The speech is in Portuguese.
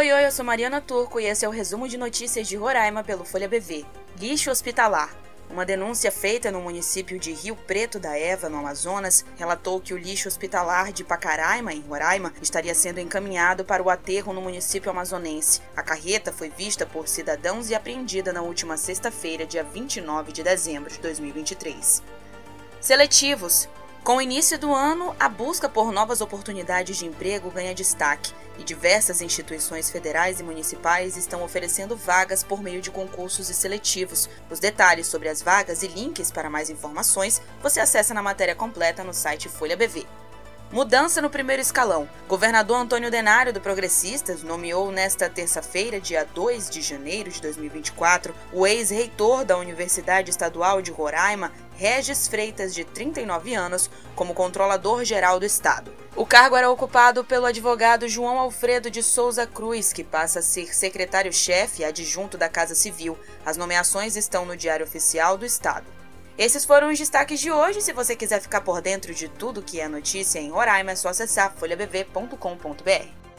Oi, oi, eu sou Mariana Turco e esse é o resumo de notícias de Roraima pelo Folha BV. Lixo hospitalar. Uma denúncia feita no município de Rio Preto da Eva, no Amazonas, relatou que o lixo hospitalar de Pacaraima, em Roraima, estaria sendo encaminhado para o aterro no município amazonense. A carreta foi vista por cidadãos e apreendida na última sexta-feira, dia 29 de dezembro de 2023. Seletivos. Com o início do ano, a busca por novas oportunidades de emprego ganha destaque e diversas instituições federais e municipais estão oferecendo vagas por meio de concursos e seletivos. Os detalhes sobre as vagas e links para mais informações você acessa na matéria completa no site Folha BV. Mudança no primeiro escalão. Governador Antônio Denário do Progressistas nomeou nesta terça-feira, dia 2 de janeiro de 2024, o ex-reitor da Universidade Estadual de Roraima, Regis Freitas, de 39 anos, como controlador geral do estado. O cargo era ocupado pelo advogado João Alfredo de Souza Cruz, que passa a ser secretário-chefe adjunto da Casa Civil. As nomeações estão no Diário Oficial do Estado. Esses foram os destaques de hoje. Se você quiser ficar por dentro de tudo que é notícia em Roraima, é só acessar folhabv.com.br.